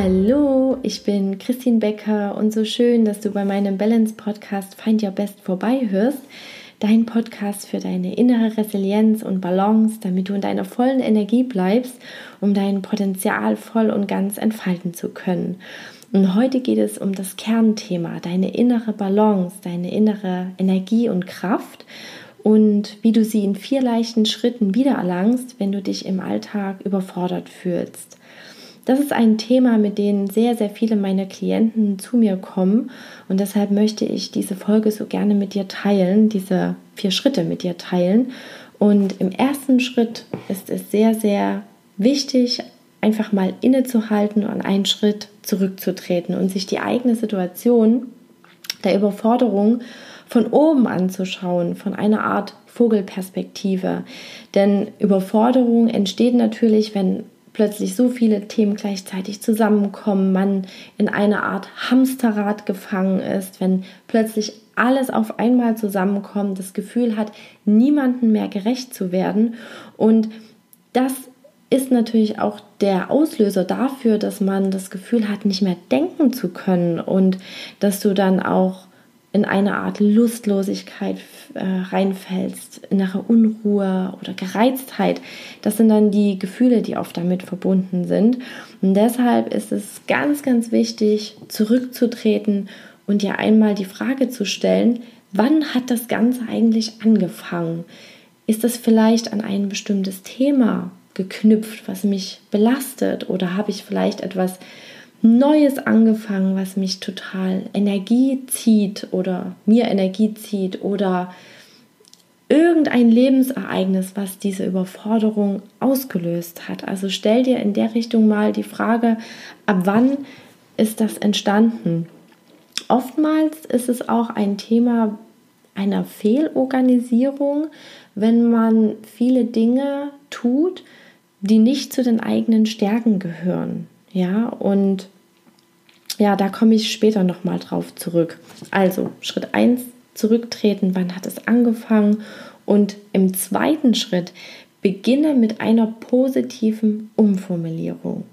Hallo, ich bin Christine Becker und so schön, dass du bei meinem Balance Podcast Find Your Best vorbei hörst. Dein Podcast für deine innere Resilienz und Balance, damit du in deiner vollen Energie bleibst, um dein Potenzial voll und ganz entfalten zu können. Und heute geht es um das Kernthema, deine innere Balance, deine innere Energie und Kraft und wie du sie in vier leichten Schritten wiedererlangst, wenn du dich im Alltag überfordert fühlst. Das ist ein Thema, mit dem sehr, sehr viele meiner Klienten zu mir kommen und deshalb möchte ich diese Folge so gerne mit dir teilen, diese vier Schritte mit dir teilen. Und im ersten Schritt ist es sehr, sehr wichtig, einfach mal innezuhalten und einen Schritt zurückzutreten und sich die eigene Situation der Überforderung von oben anzuschauen, von einer Art Vogelperspektive. Denn Überforderung entsteht natürlich, wenn plötzlich so viele Themen gleichzeitig zusammenkommen, man in einer Art Hamsterrad gefangen ist, wenn plötzlich alles auf einmal zusammenkommt, das Gefühl hat, niemandem mehr gerecht zu werden. Und das ist natürlich auch der Auslöser dafür, dass man das Gefühl hat, nicht mehr denken zu können und dass du dann auch in eine Art Lustlosigkeit äh, reinfällst, innere Unruhe oder Gereiztheit. Das sind dann die Gefühle, die oft damit verbunden sind. Und deshalb ist es ganz, ganz wichtig, zurückzutreten und dir einmal die Frage zu stellen, wann hat das Ganze eigentlich angefangen? Ist das vielleicht an ein bestimmtes Thema geknüpft, was mich belastet? Oder habe ich vielleicht etwas Neues angefangen, was mich total Energie zieht oder mir Energie zieht oder irgendein Lebensereignis, was diese Überforderung ausgelöst hat. Also stell dir in der Richtung mal die Frage, ab wann ist das entstanden? Oftmals ist es auch ein Thema einer Fehlorganisierung, wenn man viele Dinge tut, die nicht zu den eigenen Stärken gehören. Ja, und ja, da komme ich später nochmal drauf zurück. Also, Schritt 1, zurücktreten, wann hat es angefangen? Und im zweiten Schritt beginne mit einer positiven Umformulierung.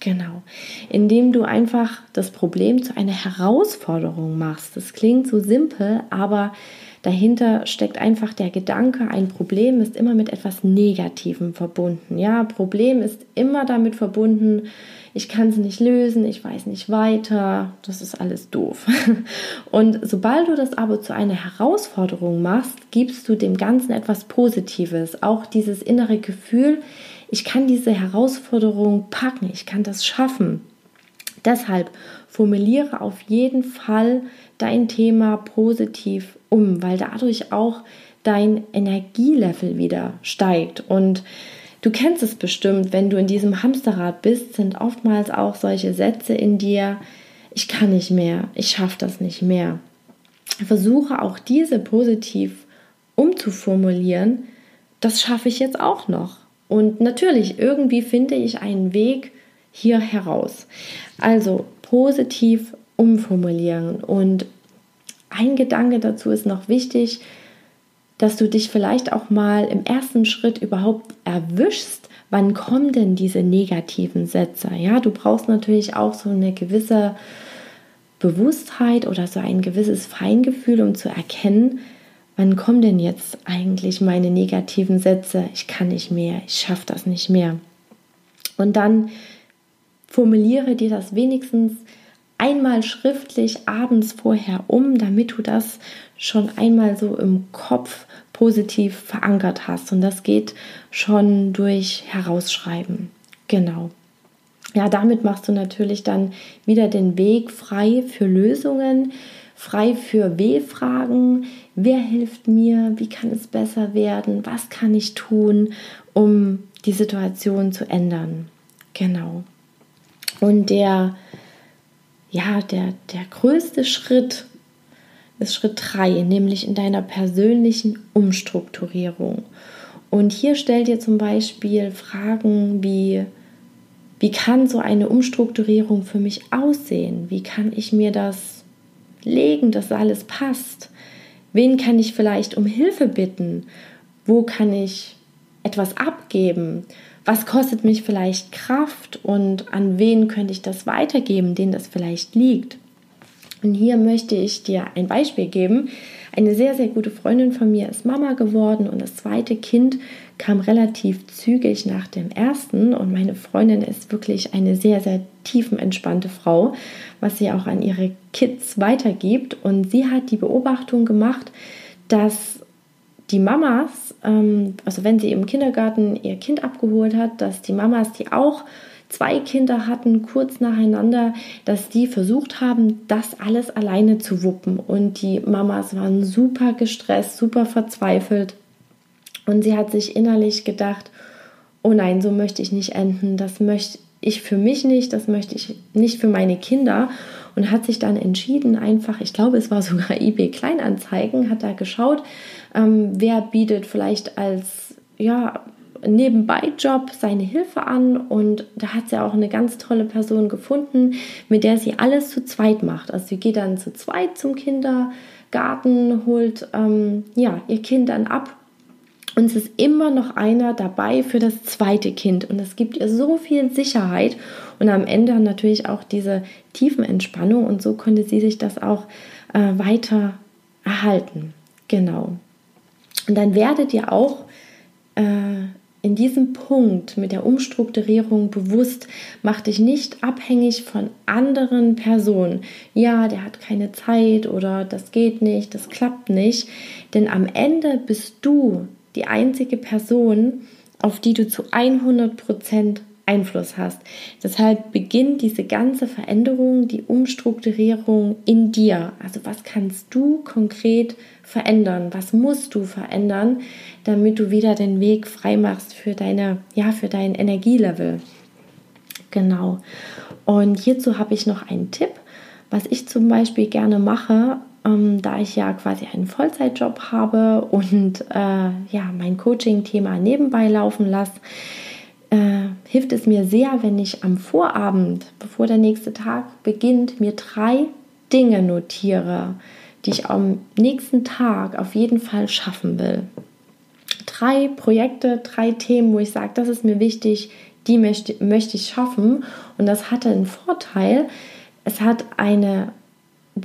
Genau, indem du einfach das Problem zu einer Herausforderung machst. Das klingt so simpel, aber dahinter steckt einfach der Gedanke, ein Problem ist immer mit etwas Negativem verbunden. Ja, Problem ist immer damit verbunden, ich kann sie nicht lösen, ich weiß nicht weiter, das ist alles doof. Und sobald du das aber zu einer Herausforderung machst, gibst du dem Ganzen etwas Positives, auch dieses innere Gefühl, ich kann diese Herausforderung packen, ich kann das schaffen. Deshalb formuliere auf jeden Fall dein Thema positiv um, weil dadurch auch dein Energielevel wieder steigt und Du kennst es bestimmt, wenn du in diesem Hamsterrad bist, sind oftmals auch solche Sätze in dir, ich kann nicht mehr, ich schaffe das nicht mehr. Versuche auch diese positiv umzuformulieren, das schaffe ich jetzt auch noch. Und natürlich, irgendwie finde ich einen Weg hier heraus. Also positiv umformulieren. Und ein Gedanke dazu ist noch wichtig, dass du dich vielleicht auch mal im ersten Schritt überhaupt erwischst, wann kommen denn diese negativen Sätze? Ja, du brauchst natürlich auch so eine gewisse Bewusstheit oder so ein gewisses Feingefühl, um zu erkennen, wann kommen denn jetzt eigentlich meine negativen Sätze? Ich kann nicht mehr, ich schaffe das nicht mehr. Und dann formuliere dir das wenigstens einmal schriftlich abends vorher um, damit du das schon einmal so im Kopf positiv verankert hast. Und das geht schon durch Herausschreiben. Genau. Ja, damit machst du natürlich dann wieder den Weg frei für Lösungen, frei für W-Fragen. Wer hilft mir? Wie kann es besser werden? Was kann ich tun, um die Situation zu ändern? Genau. Und der, ja, der, der größte Schritt ist Schritt 3, nämlich in deiner persönlichen Umstrukturierung. Und hier stell dir zum Beispiel Fragen wie, wie kann so eine Umstrukturierung für mich aussehen? Wie kann ich mir das legen, dass alles passt? Wen kann ich vielleicht um Hilfe bitten? Wo kann ich etwas abgeben? was kostet mich vielleicht Kraft und an wen könnte ich das weitergeben, denen das vielleicht liegt. Und hier möchte ich dir ein Beispiel geben. Eine sehr, sehr gute Freundin von mir ist Mama geworden und das zweite Kind kam relativ zügig nach dem ersten. Und meine Freundin ist wirklich eine sehr, sehr tiefenentspannte Frau, was sie auch an ihre Kids weitergibt. Und sie hat die Beobachtung gemacht, dass die Mamas, ähm, also wenn sie im Kindergarten ihr Kind abgeholt hat, dass die Mamas, die auch zwei Kinder hatten, kurz nacheinander, dass die versucht haben, das alles alleine zu wuppen. Und die Mamas waren super gestresst, super verzweifelt. Und sie hat sich innerlich gedacht, oh nein, so möchte ich nicht enden, das möchte ich für mich nicht, das möchte ich nicht für meine Kinder. Und hat sich dann entschieden, einfach, ich glaube, es war sogar eBay Kleinanzeigen, hat da geschaut, ähm, wer bietet vielleicht als ja, Nebenbei-Job seine Hilfe an und da hat sie auch eine ganz tolle Person gefunden, mit der sie alles zu zweit macht. Also sie geht dann zu zweit zum Kindergarten, holt ähm, ja, ihr Kind dann ab und es ist immer noch einer dabei für das zweite Kind und es gibt ihr so viel Sicherheit und am Ende natürlich auch diese tiefen Entspannung und so konnte sie sich das auch äh, weiter erhalten. Genau. Und dann werdet ihr auch äh, in diesem Punkt mit der Umstrukturierung bewusst, mach dich nicht abhängig von anderen Personen. Ja, der hat keine Zeit oder das geht nicht, das klappt nicht. Denn am Ende bist du die einzige Person, auf die du zu 100 Prozent Einfluss hast. Deshalb beginnt diese ganze Veränderung, die Umstrukturierung in dir. Also was kannst du konkret verändern? Was musst du verändern, damit du wieder den Weg frei machst für deine, ja, für dein Energielevel? Genau. Und hierzu habe ich noch einen Tipp, was ich zum Beispiel gerne mache, ähm, da ich ja quasi einen Vollzeitjob habe und äh, ja mein Coaching-Thema nebenbei laufen lasse äh, hilft es mir sehr, wenn ich am Vorabend, bevor der nächste Tag beginnt, mir drei Dinge notiere, die ich am nächsten Tag auf jeden Fall schaffen will. Drei Projekte, drei Themen, wo ich sage, das ist mir wichtig, die möchte, möchte ich schaffen. Und das hatte einen Vorteil. Es hat eine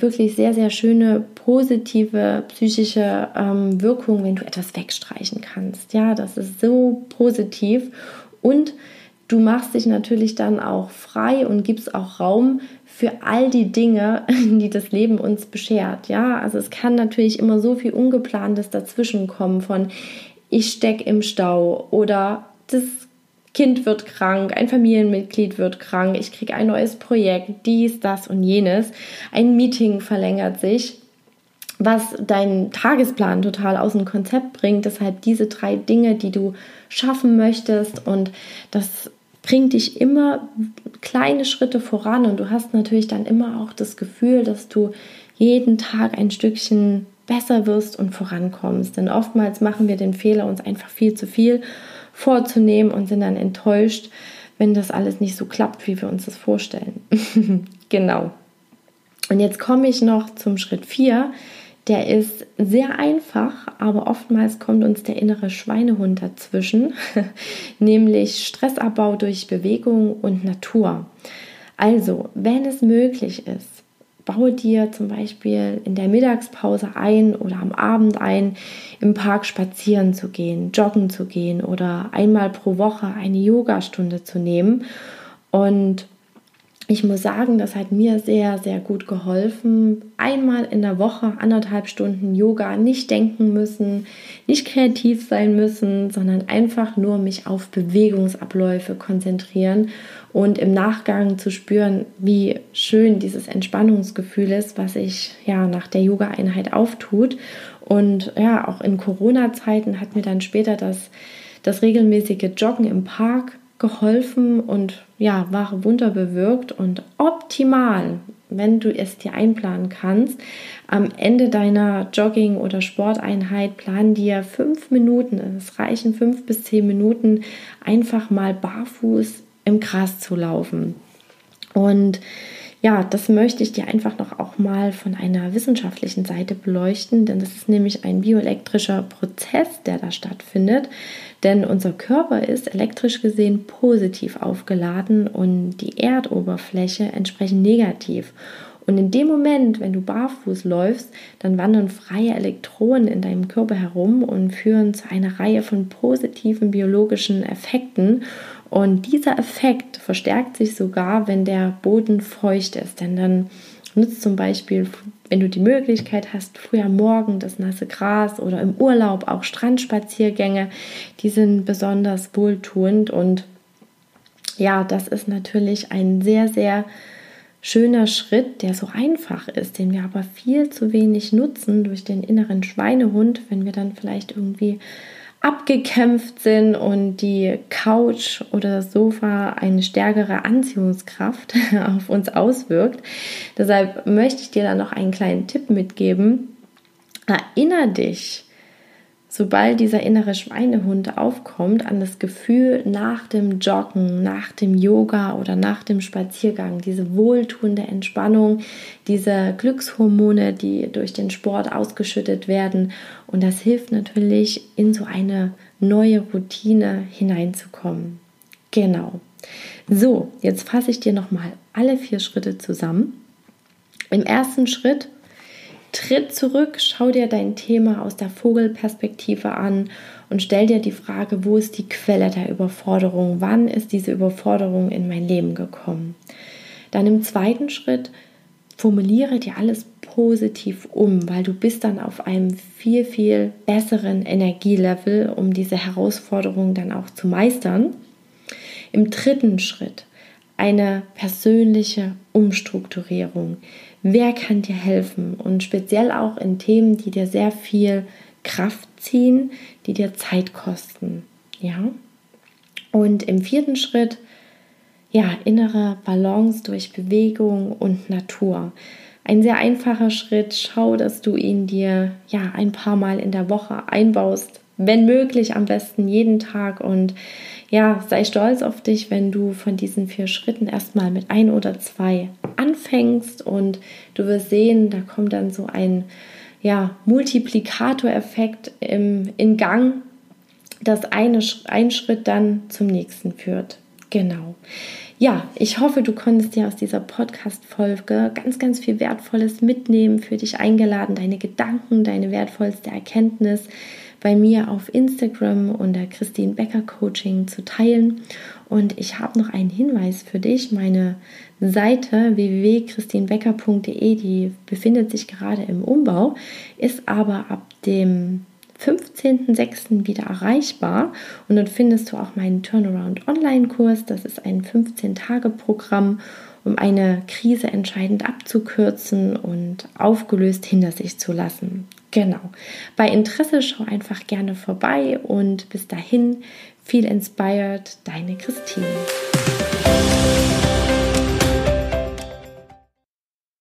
wirklich sehr, sehr schöne positive psychische ähm, Wirkung, wenn du etwas wegstreichen kannst. Ja, das ist so positiv und du machst dich natürlich dann auch frei und gibst auch Raum für all die Dinge, die das Leben uns beschert. Ja, also es kann natürlich immer so viel Ungeplantes dazwischen kommen von ich stecke im Stau oder das Kind wird krank, ein Familienmitglied wird krank, ich kriege ein neues Projekt, dies, das und jenes, ein Meeting verlängert sich was deinen Tagesplan total aus dem Konzept bringt. Deshalb diese drei Dinge, die du schaffen möchtest und das bringt dich immer kleine Schritte voran und du hast natürlich dann immer auch das Gefühl, dass du jeden Tag ein Stückchen besser wirst und vorankommst. Denn oftmals machen wir den Fehler, uns einfach viel zu viel vorzunehmen und sind dann enttäuscht, wenn das alles nicht so klappt, wie wir uns das vorstellen. genau. Und jetzt komme ich noch zum Schritt 4 der ist sehr einfach, aber oftmals kommt uns der innere Schweinehund dazwischen, nämlich Stressabbau durch Bewegung und Natur. Also, wenn es möglich ist, baue dir zum Beispiel in der Mittagspause ein oder am Abend ein, im Park spazieren zu gehen, joggen zu gehen oder einmal pro Woche eine Yogastunde zu nehmen. Und ich muss sagen, das hat mir sehr, sehr gut geholfen. Einmal in der Woche anderthalb Stunden Yoga, nicht denken müssen, nicht kreativ sein müssen, sondern einfach nur mich auf Bewegungsabläufe konzentrieren und im Nachgang zu spüren, wie schön dieses Entspannungsgefühl ist, was sich ja nach der Yoga-Einheit auftut. Und ja, auch in Corona-Zeiten hat mir dann später das, das regelmäßige Joggen im Park geholfen und ja, wahre Wunder bewirkt und optimal, wenn du es dir einplanen kannst, am Ende deiner Jogging- oder Sporteinheit plan dir fünf Minuten, es reichen fünf bis zehn Minuten, einfach mal barfuß im Gras zu laufen. Und ja, das möchte ich dir einfach noch auch mal von einer wissenschaftlichen Seite beleuchten, denn das ist nämlich ein bioelektrischer Prozess, der da stattfindet. Denn unser Körper ist elektrisch gesehen positiv aufgeladen und die Erdoberfläche entsprechend negativ. Und in dem Moment, wenn du barfuß läufst, dann wandern freie Elektronen in deinem Körper herum und führen zu einer Reihe von positiven biologischen Effekten. Und dieser Effekt verstärkt sich sogar, wenn der Boden feucht ist. Denn dann nutzt zum Beispiel, wenn du die Möglichkeit hast, früher Morgen das nasse Gras oder im Urlaub auch Strandspaziergänge, die sind besonders wohltuend. Und ja, das ist natürlich ein sehr, sehr schöner Schritt, der so einfach ist, den wir aber viel zu wenig nutzen durch den inneren Schweinehund, wenn wir dann vielleicht irgendwie abgekämpft sind und die Couch oder das Sofa eine stärkere Anziehungskraft auf uns auswirkt. Deshalb möchte ich dir da noch einen kleinen Tipp mitgeben. Erinner dich sobald dieser innere Schweinehund aufkommt, an das Gefühl nach dem Joggen, nach dem Yoga oder nach dem Spaziergang, diese wohltuende Entspannung, diese Glückshormone, die durch den Sport ausgeschüttet werden. Und das hilft natürlich, in so eine neue Routine hineinzukommen. Genau. So, jetzt fasse ich dir nochmal alle vier Schritte zusammen. Im ersten Schritt Tritt zurück, schau dir dein Thema aus der Vogelperspektive an und stell dir die Frage, wo ist die Quelle der Überforderung? Wann ist diese Überforderung in mein Leben gekommen? Dann im zweiten Schritt formuliere dir alles positiv um, weil du bist dann auf einem viel, viel besseren Energielevel, um diese Herausforderung dann auch zu meistern. Im dritten Schritt eine persönliche Umstrukturierung. Wer kann dir helfen? Und speziell auch in Themen, die dir sehr viel Kraft ziehen, die dir Zeit kosten. Ja. Und im vierten Schritt, ja, innere Balance durch Bewegung und Natur. Ein sehr einfacher Schritt. Schau, dass du ihn dir ja ein paar Mal in der Woche einbaust. Wenn möglich, am besten jeden Tag und ja, sei stolz auf dich, wenn du von diesen vier Schritten erstmal mit ein oder zwei anfängst und du wirst sehen, da kommt dann so ein ja, Multiplikatoreffekt im, in Gang, dass eine, ein Schritt dann zum nächsten führt. Genau. Ja, ich hoffe, du konntest dir aus dieser Podcast-Folge ganz, ganz viel Wertvolles mitnehmen, für dich eingeladen, deine Gedanken, deine wertvollste Erkenntnis bei mir auf Instagram unter Christine Becker Coaching zu teilen. Und ich habe noch einen Hinweis für dich. Meine Seite www.christinbecker.de, die befindet sich gerade im Umbau, ist aber ab dem 15.06. wieder erreichbar und dort findest du auch meinen Turnaround Online-Kurs. Das ist ein 15-Tage-Programm, um eine Krise entscheidend abzukürzen und aufgelöst hinter sich zu lassen. Genau. Bei Interesse schau einfach gerne vorbei und bis dahin viel inspired, deine Christine.